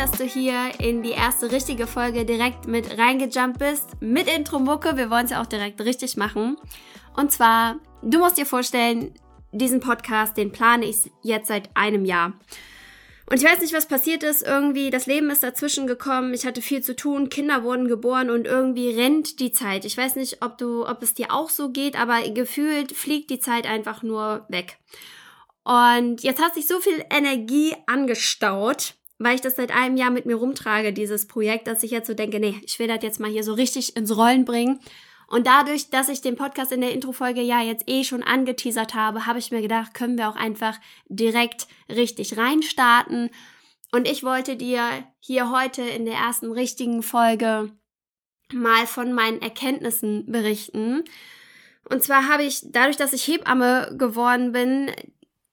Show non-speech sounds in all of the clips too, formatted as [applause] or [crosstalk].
dass du hier in die erste richtige Folge direkt mit reingejumpt bist. Mit Intro-Mucke. Wir wollen es ja auch direkt richtig machen. Und zwar, du musst dir vorstellen, diesen Podcast, den plane ich jetzt seit einem Jahr. Und ich weiß nicht, was passiert ist. Irgendwie, das Leben ist dazwischen gekommen. Ich hatte viel zu tun. Kinder wurden geboren und irgendwie rennt die Zeit. Ich weiß nicht, ob du, ob es dir auch so geht, aber gefühlt fliegt die Zeit einfach nur weg. Und jetzt hat sich so viel Energie angestaut, weil ich das seit einem Jahr mit mir rumtrage, dieses Projekt, dass ich jetzt so denke, nee, ich will das jetzt mal hier so richtig ins Rollen bringen. Und dadurch, dass ich den Podcast in der Introfolge ja jetzt eh schon angeteasert habe, habe ich mir gedacht, können wir auch einfach direkt richtig reinstarten. Und ich wollte dir hier heute in der ersten richtigen Folge mal von meinen Erkenntnissen berichten. Und zwar habe ich, dadurch, dass ich Hebamme geworden bin,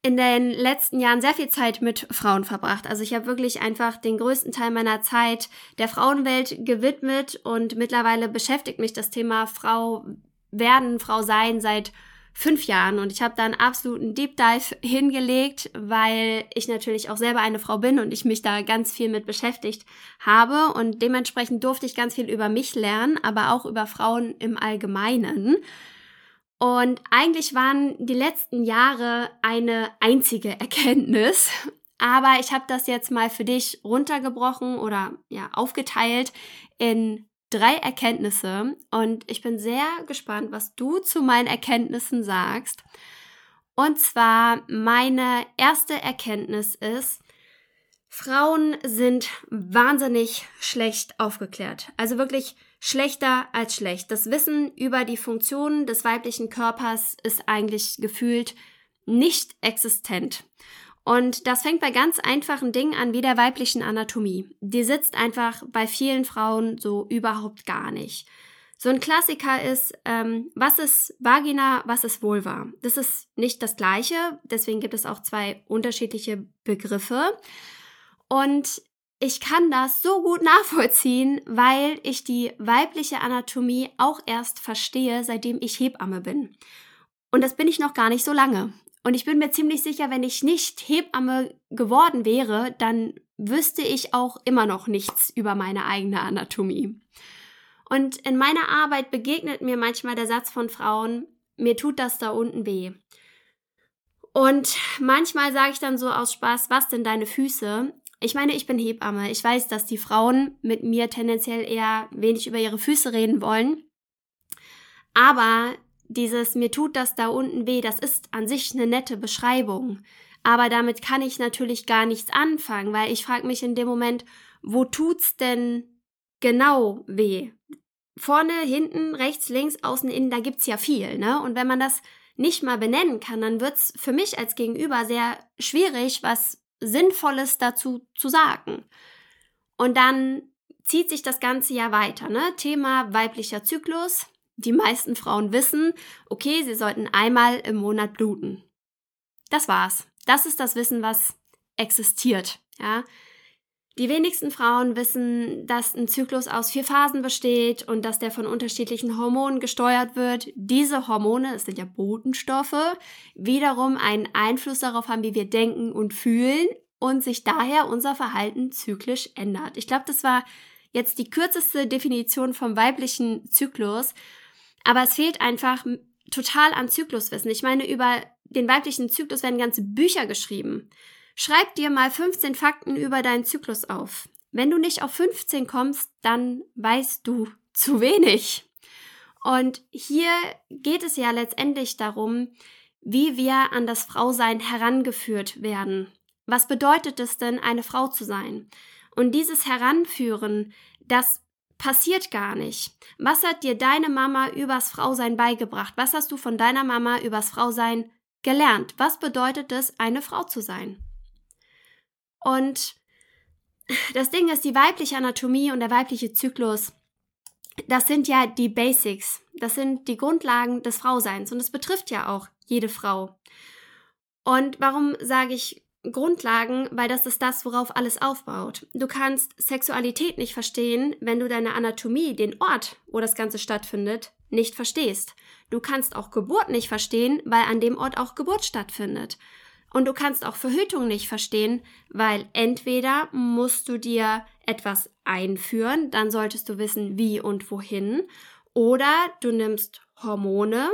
in den letzten Jahren sehr viel Zeit mit Frauen verbracht. Also ich habe wirklich einfach den größten Teil meiner Zeit der Frauenwelt gewidmet und mittlerweile beschäftigt mich das Thema Frau werden, Frau sein seit fünf Jahren und ich habe da einen absoluten Deep Dive [laughs] hingelegt, weil ich natürlich auch selber eine Frau bin und ich mich da ganz viel mit beschäftigt habe und dementsprechend durfte ich ganz viel über mich lernen, aber auch über Frauen im Allgemeinen. Und eigentlich waren die letzten Jahre eine einzige Erkenntnis. Aber ich habe das jetzt mal für dich runtergebrochen oder ja aufgeteilt in drei Erkenntnisse. Und ich bin sehr gespannt, was du zu meinen Erkenntnissen sagst. Und zwar meine erste Erkenntnis ist, Frauen sind wahnsinnig schlecht aufgeklärt. Also wirklich schlechter als schlecht. Das Wissen über die Funktionen des weiblichen Körpers ist eigentlich gefühlt nicht existent. Und das fängt bei ganz einfachen Dingen an, wie der weiblichen Anatomie. Die sitzt einfach bei vielen Frauen so überhaupt gar nicht. So ein Klassiker ist, ähm, was ist Vagina, was ist Vulva? Das ist nicht das gleiche, deswegen gibt es auch zwei unterschiedliche Begriffe. Und ich kann das so gut nachvollziehen, weil ich die weibliche Anatomie auch erst verstehe, seitdem ich Hebamme bin. Und das bin ich noch gar nicht so lange. Und ich bin mir ziemlich sicher, wenn ich nicht Hebamme geworden wäre, dann wüsste ich auch immer noch nichts über meine eigene Anatomie. Und in meiner Arbeit begegnet mir manchmal der Satz von Frauen, mir tut das da unten weh. Und manchmal sage ich dann so aus Spaß, was denn deine Füße? Ich meine, ich bin Hebamme. Ich weiß, dass die Frauen mit mir tendenziell eher wenig über ihre Füße reden wollen. Aber dieses mir tut das da unten weh, das ist an sich eine nette Beschreibung. Aber damit kann ich natürlich gar nichts anfangen, weil ich frage mich in dem Moment, wo tut's denn genau weh? Vorne, hinten, rechts, links, außen, innen, da gibt's ja viel, ne? Und wenn man das nicht mal benennen kann, dann wird's für mich als Gegenüber sehr schwierig, was Sinnvolles dazu zu sagen. Und dann zieht sich das Ganze ja weiter. Ne? Thema weiblicher Zyklus. Die meisten Frauen wissen, okay, sie sollten einmal im Monat bluten. Das war's. Das ist das Wissen, was existiert. Ja? Die wenigsten Frauen wissen, dass ein Zyklus aus vier Phasen besteht und dass der von unterschiedlichen Hormonen gesteuert wird. Diese Hormone, es sind ja Botenstoffe, wiederum einen Einfluss darauf haben, wie wir denken und fühlen und sich daher unser Verhalten zyklisch ändert. Ich glaube, das war jetzt die kürzeste Definition vom weiblichen Zyklus, aber es fehlt einfach total an Zykluswissen. Ich meine, über den weiblichen Zyklus werden ganze Bücher geschrieben. Schreib dir mal 15 Fakten über deinen Zyklus auf. Wenn du nicht auf 15 kommst, dann weißt du [laughs] zu wenig. Und hier geht es ja letztendlich darum, wie wir an das Frausein herangeführt werden. Was bedeutet es denn, eine Frau zu sein? Und dieses Heranführen, das passiert gar nicht. Was hat dir deine Mama übers Frausein beigebracht? Was hast du von deiner Mama übers Frausein gelernt? Was bedeutet es, eine Frau zu sein? Und das Ding ist, die weibliche Anatomie und der weibliche Zyklus, das sind ja die Basics, das sind die Grundlagen des Frauseins und es betrifft ja auch jede Frau. Und warum sage ich Grundlagen? Weil das ist das, worauf alles aufbaut. Du kannst Sexualität nicht verstehen, wenn du deine Anatomie, den Ort, wo das Ganze stattfindet, nicht verstehst. Du kannst auch Geburt nicht verstehen, weil an dem Ort auch Geburt stattfindet. Und du kannst auch Verhütung nicht verstehen, weil entweder musst du dir etwas einführen, dann solltest du wissen, wie und wohin, oder du nimmst Hormone,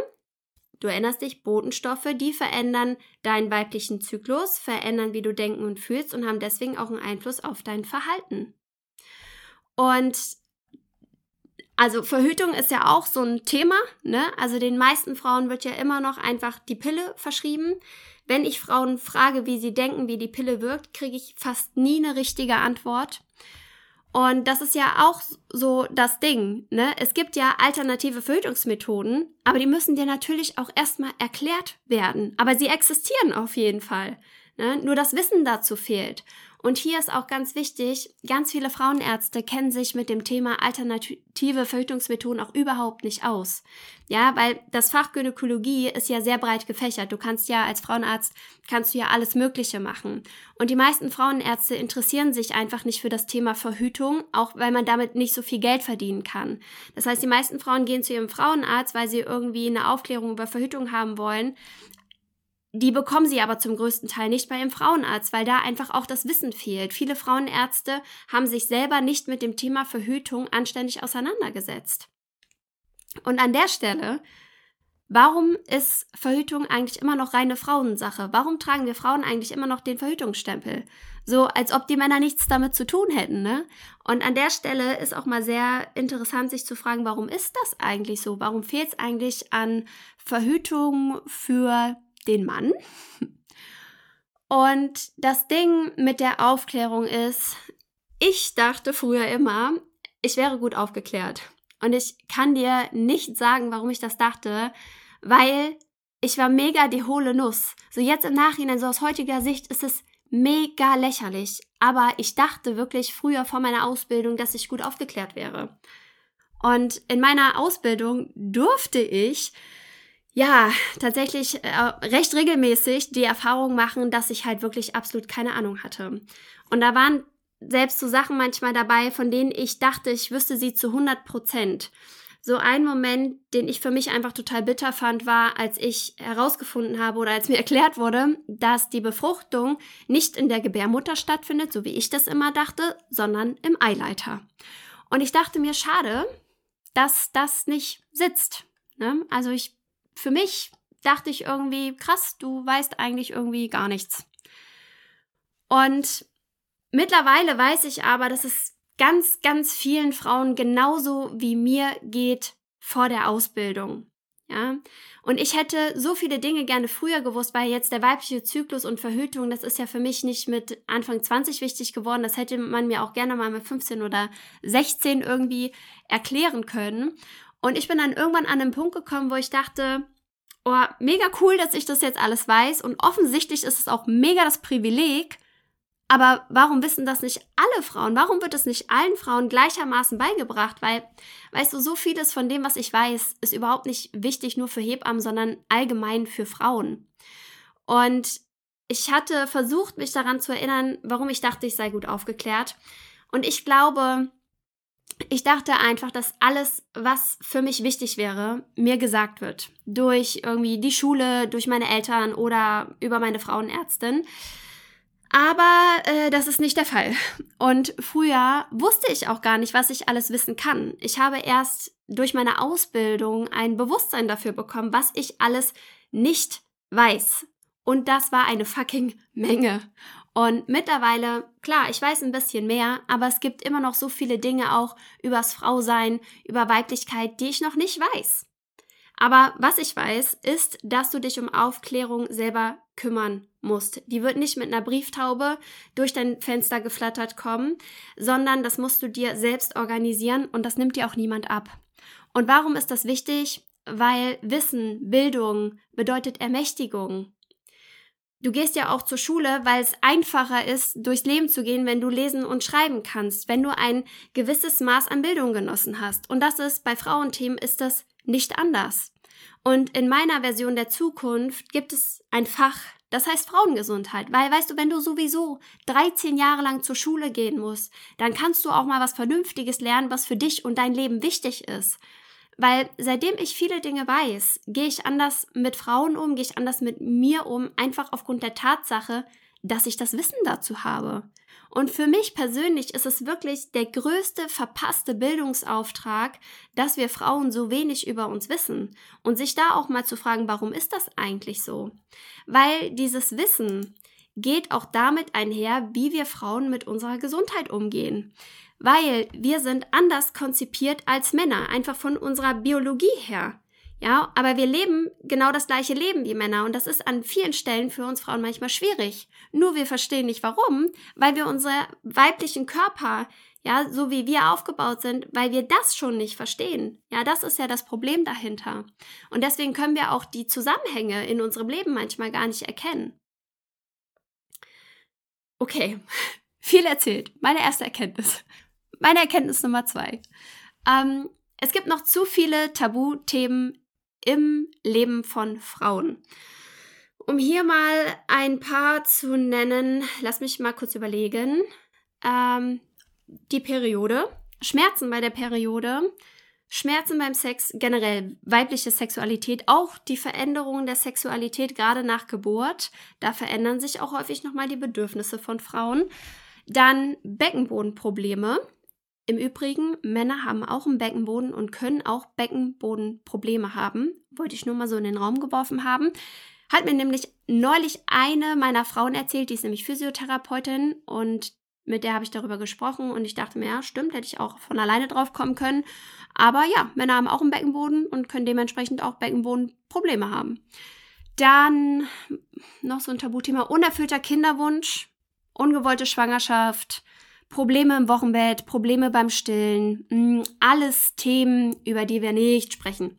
du erinnerst dich, Botenstoffe, die verändern deinen weiblichen Zyklus, verändern, wie du denken und fühlst und haben deswegen auch einen Einfluss auf dein Verhalten. Und also Verhütung ist ja auch so ein Thema, ne? Also den meisten Frauen wird ja immer noch einfach die Pille verschrieben. Wenn ich Frauen frage, wie sie denken, wie die Pille wirkt, kriege ich fast nie eine richtige Antwort. Und das ist ja auch so das Ding, ne? Es gibt ja alternative Verhütungsmethoden, aber die müssen dir natürlich auch erstmal erklärt werden. Aber sie existieren auf jeden Fall. Ne? Nur das Wissen dazu fehlt. Und hier ist auch ganz wichtig, ganz viele Frauenärzte kennen sich mit dem Thema alternative Verhütungsmethoden auch überhaupt nicht aus. Ja, weil das Fach Gynäkologie ist ja sehr breit gefächert. Du kannst ja als Frauenarzt, kannst du ja alles Mögliche machen. Und die meisten Frauenärzte interessieren sich einfach nicht für das Thema Verhütung, auch weil man damit nicht so viel Geld verdienen kann. Das heißt, die meisten Frauen gehen zu ihrem Frauenarzt, weil sie irgendwie eine Aufklärung über Verhütung haben wollen. Die bekommen sie aber zum größten Teil nicht bei ihrem Frauenarzt, weil da einfach auch das Wissen fehlt. Viele Frauenärzte haben sich selber nicht mit dem Thema Verhütung anständig auseinandergesetzt. Und an der Stelle, warum ist Verhütung eigentlich immer noch reine Frauensache? Warum tragen wir Frauen eigentlich immer noch den Verhütungsstempel? So, als ob die Männer nichts damit zu tun hätten, ne? Und an der Stelle ist auch mal sehr interessant, sich zu fragen, warum ist das eigentlich so? Warum fehlt es eigentlich an Verhütung für den Mann. Und das Ding mit der Aufklärung ist, ich dachte früher immer, ich wäre gut aufgeklärt. Und ich kann dir nicht sagen, warum ich das dachte, weil ich war mega die hohle Nuss. So jetzt im Nachhinein, so aus heutiger Sicht, ist es mega lächerlich. Aber ich dachte wirklich früher vor meiner Ausbildung, dass ich gut aufgeklärt wäre. Und in meiner Ausbildung durfte ich ja, tatsächlich äh, recht regelmäßig die Erfahrung machen, dass ich halt wirklich absolut keine Ahnung hatte. Und da waren selbst so Sachen manchmal dabei, von denen ich dachte, ich wüsste sie zu 100 Prozent. So ein Moment, den ich für mich einfach total bitter fand, war, als ich herausgefunden habe oder als mir [laughs] erklärt wurde, dass die Befruchtung nicht in der Gebärmutter stattfindet, so wie ich das immer dachte, sondern im Eileiter. Und ich dachte mir, schade, dass das nicht sitzt. Ne? Also ich für mich dachte ich irgendwie, krass, du weißt eigentlich irgendwie gar nichts. Und mittlerweile weiß ich aber, dass es ganz, ganz vielen Frauen genauso wie mir geht vor der Ausbildung. Ja, und ich hätte so viele Dinge gerne früher gewusst, weil jetzt der weibliche Zyklus und Verhütung, das ist ja für mich nicht mit Anfang 20 wichtig geworden. Das hätte man mir auch gerne mal mit 15 oder 16 irgendwie erklären können. Und ich bin dann irgendwann an den Punkt gekommen, wo ich dachte, oh, mega cool, dass ich das jetzt alles weiß und offensichtlich ist es auch mega das Privileg, aber warum wissen das nicht alle Frauen? Warum wird es nicht allen Frauen gleichermaßen beigebracht? Weil, weißt du, so vieles von dem, was ich weiß, ist überhaupt nicht wichtig nur für Hebammen, sondern allgemein für Frauen. Und ich hatte versucht, mich daran zu erinnern, warum ich dachte, ich sei gut aufgeklärt. Und ich glaube, ich dachte einfach, dass alles, was für mich wichtig wäre, mir gesagt wird. Durch irgendwie die Schule, durch meine Eltern oder über meine Frauenärztin. Aber äh, das ist nicht der Fall. Und früher wusste ich auch gar nicht, was ich alles wissen kann. Ich habe erst durch meine Ausbildung ein Bewusstsein dafür bekommen, was ich alles nicht weiß. Und das war eine fucking Menge. Und mittlerweile, klar, ich weiß ein bisschen mehr, aber es gibt immer noch so viele Dinge auch übers Frausein, über Weiblichkeit, die ich noch nicht weiß. Aber was ich weiß, ist, dass du dich um Aufklärung selber kümmern musst. Die wird nicht mit einer Brieftaube durch dein Fenster geflattert kommen, sondern das musst du dir selbst organisieren und das nimmt dir auch niemand ab. Und warum ist das wichtig? Weil Wissen, Bildung bedeutet Ermächtigung. Du gehst ja auch zur Schule, weil es einfacher ist, durchs Leben zu gehen, wenn du lesen und schreiben kannst, wenn du ein gewisses Maß an Bildung genossen hast. Und das ist bei Frauenthemen ist das nicht anders. Und in meiner Version der Zukunft gibt es ein Fach, das heißt Frauengesundheit. Weil, weißt du, wenn du sowieso 13 Jahre lang zur Schule gehen musst, dann kannst du auch mal was Vernünftiges lernen, was für dich und dein Leben wichtig ist. Weil seitdem ich viele Dinge weiß, gehe ich anders mit Frauen um, gehe ich anders mit mir um, einfach aufgrund der Tatsache, dass ich das Wissen dazu habe. Und für mich persönlich ist es wirklich der größte verpasste Bildungsauftrag, dass wir Frauen so wenig über uns wissen und sich da auch mal zu fragen, warum ist das eigentlich so? Weil dieses Wissen geht auch damit einher, wie wir Frauen mit unserer Gesundheit umgehen weil wir sind anders konzipiert als Männer, einfach von unserer Biologie her. Ja, aber wir leben genau das gleiche Leben wie Männer und das ist an vielen Stellen für uns Frauen manchmal schwierig. Nur wir verstehen nicht warum, weil wir unsere weiblichen Körper, ja, so wie wir aufgebaut sind, weil wir das schon nicht verstehen. Ja, das ist ja das Problem dahinter. Und deswegen können wir auch die Zusammenhänge in unserem Leben manchmal gar nicht erkennen. Okay, [laughs] viel erzählt. Meine erste Erkenntnis. Meine Erkenntnis Nummer zwei. Ähm, es gibt noch zu viele Tabuthemen im Leben von Frauen. Um hier mal ein paar zu nennen, lass mich mal kurz überlegen. Ähm, die Periode, Schmerzen bei der Periode, Schmerzen beim Sex, generell weibliche Sexualität, auch die Veränderungen der Sexualität gerade nach Geburt. Da verändern sich auch häufig nochmal die Bedürfnisse von Frauen. Dann Beckenbodenprobleme. Im Übrigen, Männer haben auch einen Beckenboden und können auch Beckenbodenprobleme haben. Wollte ich nur mal so in den Raum geworfen haben. Hat mir nämlich neulich eine meiner Frauen erzählt, die ist nämlich Physiotherapeutin und mit der habe ich darüber gesprochen und ich dachte mir, ja, stimmt, hätte ich auch von alleine drauf kommen können. Aber ja, Männer haben auch einen Beckenboden und können dementsprechend auch Beckenbodenprobleme haben. Dann noch so ein Tabuthema, unerfüllter Kinderwunsch, ungewollte Schwangerschaft, Probleme im Wochenbett, Probleme beim Stillen, mm, alles Themen, über die wir nicht sprechen.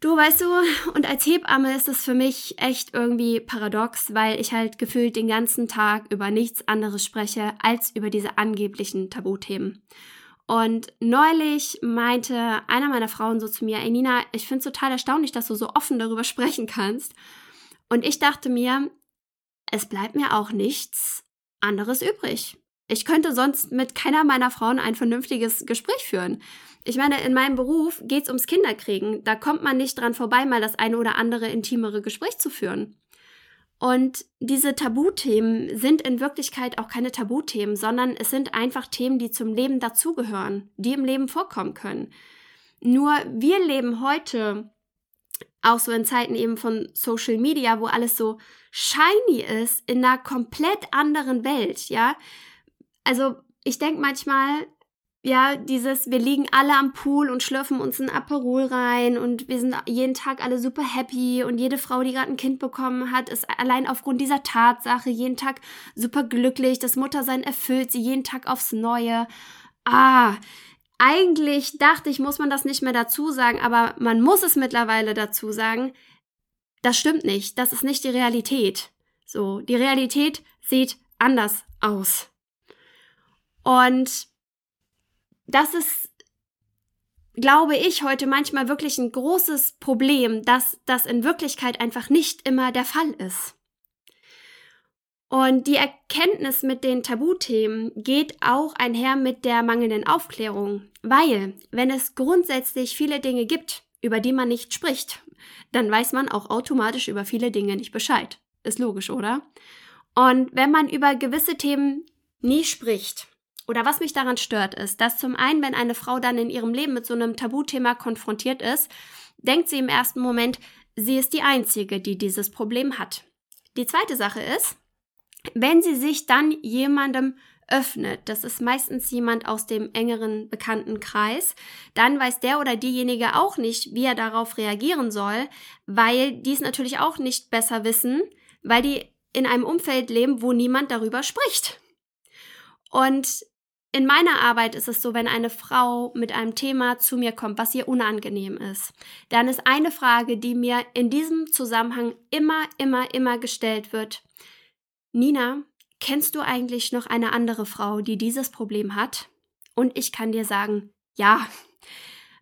Du weißt du, und als Hebamme ist es für mich echt irgendwie paradox, weil ich halt gefühlt den ganzen Tag über nichts anderes spreche als über diese angeblichen Tabuthemen. Und neulich meinte einer meiner Frauen so zu mir, ey Nina, ich finde es total erstaunlich, dass du so offen darüber sprechen kannst. Und ich dachte mir, es bleibt mir auch nichts anderes übrig. Ich könnte sonst mit keiner meiner Frauen ein vernünftiges Gespräch führen. Ich meine, in meinem Beruf geht es ums Kinderkriegen. Da kommt man nicht dran vorbei, mal das eine oder andere intimere Gespräch zu führen. Und diese Tabuthemen sind in Wirklichkeit auch keine Tabuthemen, sondern es sind einfach Themen, die zum Leben dazugehören, die im Leben vorkommen können. Nur wir leben heute auch so in Zeiten eben von Social Media, wo alles so shiny ist, in einer komplett anderen Welt, ja also ich denke manchmal, ja, dieses, wir liegen alle am Pool und schlürfen uns ein Aperol rein und wir sind jeden Tag alle super happy und jede Frau, die gerade ein Kind bekommen hat, ist allein aufgrund dieser Tatsache jeden Tag super glücklich. Das Muttersein erfüllt sie jeden Tag aufs Neue. Ah, eigentlich dachte ich, muss man das nicht mehr dazu sagen, aber man muss es mittlerweile dazu sagen. Das stimmt nicht. Das ist nicht die Realität. So, die Realität sieht anders aus. Und das ist, glaube ich, heute manchmal wirklich ein großes Problem, dass das in Wirklichkeit einfach nicht immer der Fall ist. Und die Erkenntnis mit den Tabuthemen geht auch einher mit der mangelnden Aufklärung, weil wenn es grundsätzlich viele Dinge gibt, über die man nicht spricht, dann weiß man auch automatisch über viele Dinge nicht Bescheid. Ist logisch, oder? Und wenn man über gewisse Themen nie spricht, oder was mich daran stört, ist, dass zum einen, wenn eine Frau dann in ihrem Leben mit so einem Tabuthema konfrontiert ist, denkt sie im ersten Moment, sie ist die Einzige, die dieses Problem hat. Die zweite Sache ist, wenn sie sich dann jemandem öffnet, das ist meistens jemand aus dem engeren Bekanntenkreis, dann weiß der oder diejenige auch nicht, wie er darauf reagieren soll, weil die es natürlich auch nicht besser wissen, weil die in einem Umfeld leben, wo niemand darüber spricht. Und in meiner Arbeit ist es so, wenn eine Frau mit einem Thema zu mir kommt, was ihr unangenehm ist, dann ist eine Frage, die mir in diesem Zusammenhang immer, immer, immer gestellt wird. Nina, kennst du eigentlich noch eine andere Frau, die dieses Problem hat? Und ich kann dir sagen, ja,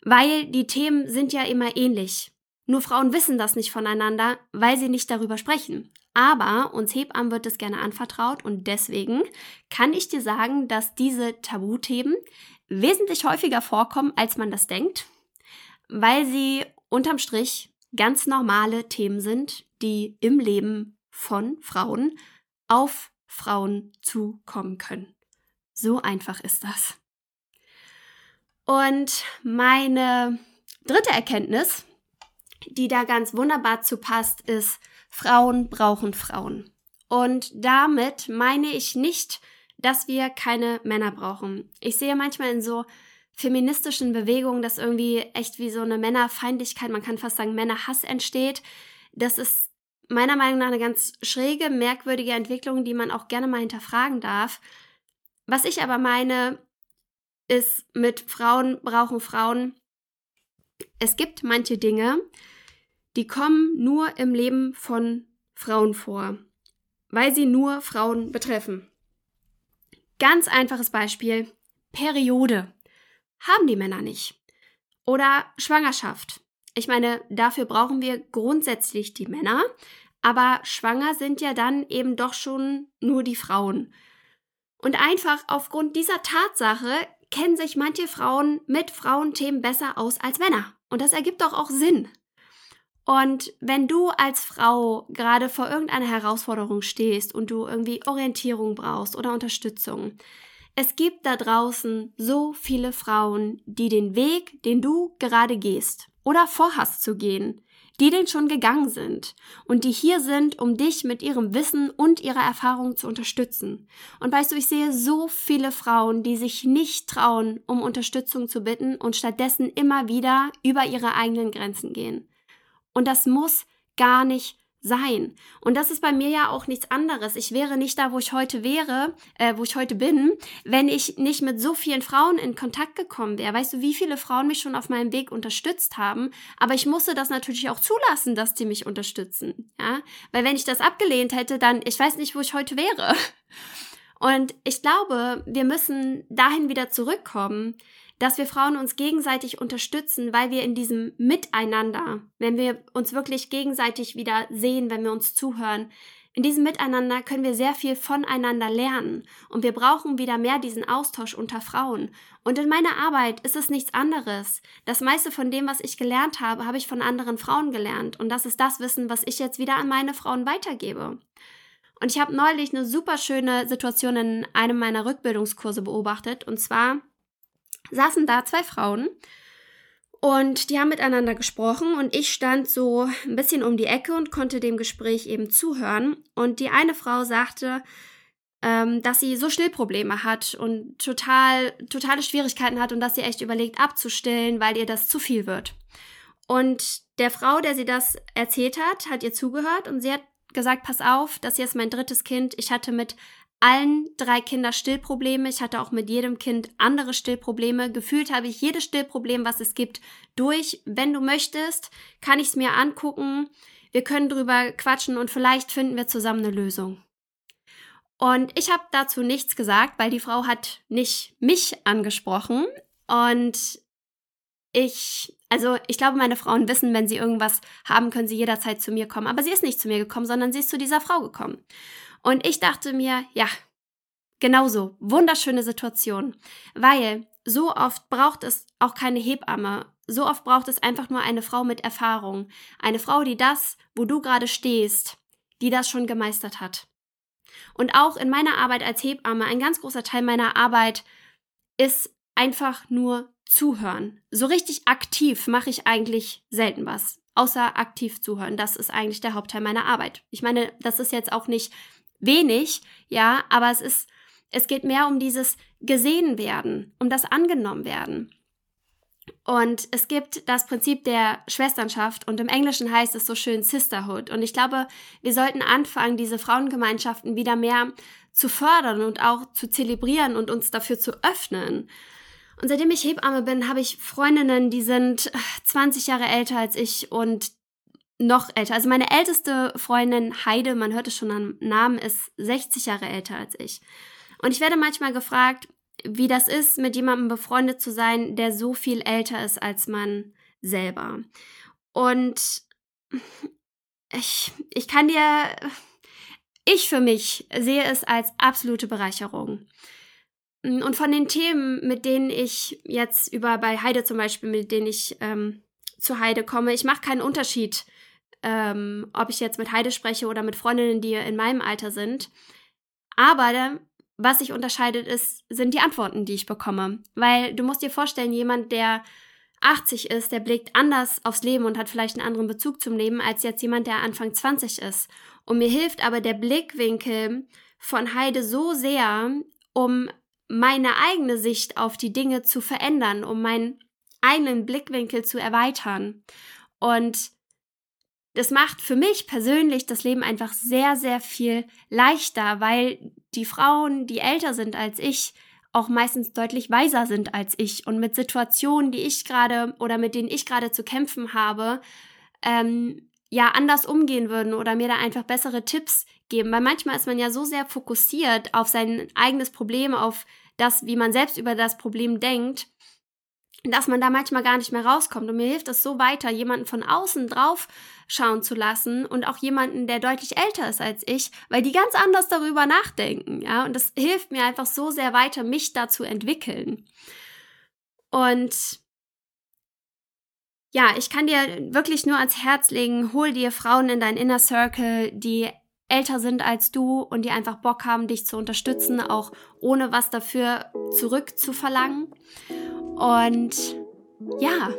weil die Themen sind ja immer ähnlich. Nur Frauen wissen das nicht voneinander, weil sie nicht darüber sprechen. Aber uns Hebammen wird es gerne anvertraut und deswegen kann ich dir sagen, dass diese Tabuthemen wesentlich häufiger vorkommen, als man das denkt. weil sie unterm Strich ganz normale Themen sind, die im Leben von Frauen auf Frauen zukommen können. So einfach ist das. Und meine dritte Erkenntnis, die da ganz wunderbar zu passt, ist, Frauen brauchen Frauen. Und damit meine ich nicht, dass wir keine Männer brauchen. Ich sehe manchmal in so feministischen Bewegungen, dass irgendwie echt wie so eine Männerfeindlichkeit, man kann fast sagen Männerhass entsteht. Das ist meiner Meinung nach eine ganz schräge, merkwürdige Entwicklung, die man auch gerne mal hinterfragen darf. Was ich aber meine, ist mit Frauen brauchen Frauen. Es gibt manche Dinge, die kommen nur im Leben von Frauen vor, weil sie nur Frauen betreffen. Ganz einfaches Beispiel. Periode. Haben die Männer nicht. Oder Schwangerschaft. Ich meine, dafür brauchen wir grundsätzlich die Männer, aber schwanger sind ja dann eben doch schon nur die Frauen. Und einfach aufgrund dieser Tatsache kennen sich manche Frauen mit Frauenthemen besser aus als Männer. Und das ergibt doch auch Sinn. Und wenn du als Frau gerade vor irgendeiner Herausforderung stehst und du irgendwie Orientierung brauchst oder Unterstützung, es gibt da draußen so viele Frauen, die den Weg, den du gerade gehst oder vorhast zu gehen, die den schon gegangen sind und die hier sind, um dich mit ihrem Wissen und ihrer Erfahrung zu unterstützen. Und weißt du, ich sehe so viele Frauen, die sich nicht trauen, um Unterstützung zu bitten und stattdessen immer wieder über ihre eigenen Grenzen gehen. Und das muss gar nicht sein. Und das ist bei mir ja auch nichts anderes. Ich wäre nicht da, wo ich heute wäre, äh, wo ich heute bin, wenn ich nicht mit so vielen Frauen in Kontakt gekommen wäre. Weißt du, wie viele Frauen mich schon auf meinem Weg unterstützt haben? Aber ich musste das natürlich auch zulassen, dass die mich unterstützen. Ja, weil wenn ich das abgelehnt hätte, dann ich weiß nicht, wo ich heute wäre. Und ich glaube, wir müssen dahin wieder zurückkommen, dass wir Frauen uns gegenseitig unterstützen, weil wir in diesem Miteinander, wenn wir uns wirklich gegenseitig wieder sehen, wenn wir uns zuhören, in diesem Miteinander können wir sehr viel voneinander lernen und wir brauchen wieder mehr diesen Austausch unter Frauen. Und in meiner Arbeit ist es nichts anderes. Das meiste von dem, was ich gelernt habe, habe ich von anderen Frauen gelernt und das ist das Wissen, was ich jetzt wieder an meine Frauen weitergebe. Und ich habe neulich eine super schöne Situation in einem meiner Rückbildungskurse beobachtet und zwar saßen da zwei Frauen und die haben miteinander gesprochen und ich stand so ein bisschen um die Ecke und konnte dem Gespräch eben zuhören. Und die eine Frau sagte, ähm, dass sie so Stillprobleme hat und total, totale Schwierigkeiten hat und dass sie echt überlegt abzustillen, weil ihr das zu viel wird. Und der Frau, der sie das erzählt hat, hat ihr zugehört und sie hat gesagt, pass auf, das hier ist mein drittes Kind. Ich hatte mit allen drei Kinder Stillprobleme. Ich hatte auch mit jedem Kind andere Stillprobleme. Gefühlt habe ich jedes Stillproblem, was es gibt, durch. Wenn du möchtest, kann ich es mir angucken. Wir können drüber quatschen und vielleicht finden wir zusammen eine Lösung. Und ich habe dazu nichts gesagt, weil die Frau hat nicht mich angesprochen. Und ich, also ich glaube, meine Frauen wissen, wenn sie irgendwas haben, können sie jederzeit zu mir kommen. Aber sie ist nicht zu mir gekommen, sondern sie ist zu dieser Frau gekommen. Und ich dachte mir, ja, genauso, wunderschöne Situation, weil so oft braucht es auch keine Hebamme. So oft braucht es einfach nur eine Frau mit Erfahrung. Eine Frau, die das, wo du gerade stehst, die das schon gemeistert hat. Und auch in meiner Arbeit als Hebamme, ein ganz großer Teil meiner Arbeit ist einfach nur zuhören. So richtig aktiv mache ich eigentlich selten was, außer aktiv zuhören. Das ist eigentlich der Hauptteil meiner Arbeit. Ich meine, das ist jetzt auch nicht wenig, ja, aber es ist, es geht mehr um dieses gesehen werden, um das angenommen werden. Und es gibt das Prinzip der Schwesternschaft und im Englischen heißt es so schön Sisterhood. Und ich glaube, wir sollten anfangen, diese Frauengemeinschaften wieder mehr zu fördern und auch zu zelebrieren und uns dafür zu öffnen. Und seitdem ich Hebamme bin, habe ich Freundinnen, die sind 20 Jahre älter als ich und noch älter. Also meine älteste Freundin Heide, man hört es schon am Namen, ist 60 Jahre älter als ich. Und ich werde manchmal gefragt, wie das ist, mit jemandem befreundet zu sein, der so viel älter ist als man selber. Und ich, ich kann dir, ich für mich sehe es als absolute Bereicherung. Und von den Themen, mit denen ich jetzt über bei Heide zum Beispiel, mit denen ich ähm, zu Heide komme. Ich mache keinen Unterschied, ähm, ob ich jetzt mit Heide spreche oder mit Freundinnen, die in meinem Alter sind. Aber was sich unterscheidet, ist, sind die Antworten, die ich bekomme. Weil du musst dir vorstellen, jemand, der 80 ist, der blickt anders aufs Leben und hat vielleicht einen anderen Bezug zum Leben als jetzt jemand, der Anfang 20 ist. Und mir hilft aber der Blickwinkel von Heide so sehr, um meine eigene Sicht auf die Dinge zu verändern, um meinen eigenen Blickwinkel zu erweitern. Und das macht für mich persönlich das Leben einfach sehr, sehr viel leichter, weil die Frauen, die älter sind als ich, auch meistens deutlich weiser sind als ich und mit Situationen, die ich gerade oder mit denen ich gerade zu kämpfen habe, ähm, ja anders umgehen würden oder mir da einfach bessere Tipps geben. Weil manchmal ist man ja so sehr fokussiert auf sein eigenes Problem, auf das, wie man selbst über das Problem denkt, dass man da manchmal gar nicht mehr rauskommt. Und mir hilft es so weiter, jemanden von außen drauf schauen zu lassen und auch jemanden, der deutlich älter ist als ich, weil die ganz anders darüber nachdenken, ja. Und das hilft mir einfach so sehr weiter, mich da zu entwickeln. Und ja, ich kann dir wirklich nur ans Herz legen, hol dir Frauen in dein Inner Circle, die älter sind als du und die einfach Bock haben, dich zu unterstützen, auch ohne was dafür zurückzuverlangen. Und ja,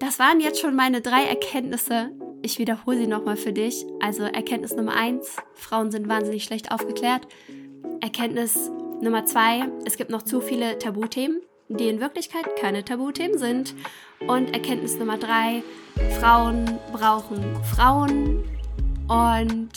das waren jetzt schon meine drei Erkenntnisse. Ich wiederhole sie nochmal für dich. Also Erkenntnis Nummer eins, Frauen sind wahnsinnig schlecht aufgeklärt. Erkenntnis Nummer zwei, es gibt noch zu viele Tabuthemen, die in Wirklichkeit keine Tabuthemen sind. Und Erkenntnis Nummer drei, Frauen brauchen Frauen. Und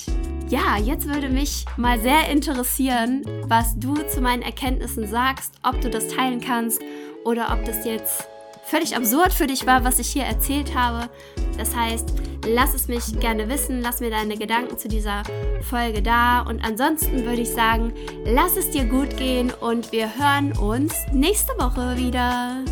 ja, jetzt würde mich mal sehr interessieren, was du zu meinen Erkenntnissen sagst, ob du das teilen kannst oder ob das jetzt völlig absurd für dich war, was ich hier erzählt habe. Das heißt, lass es mich gerne wissen, lass mir deine Gedanken zu dieser Folge da und ansonsten würde ich sagen, lass es dir gut gehen und wir hören uns nächste Woche wieder.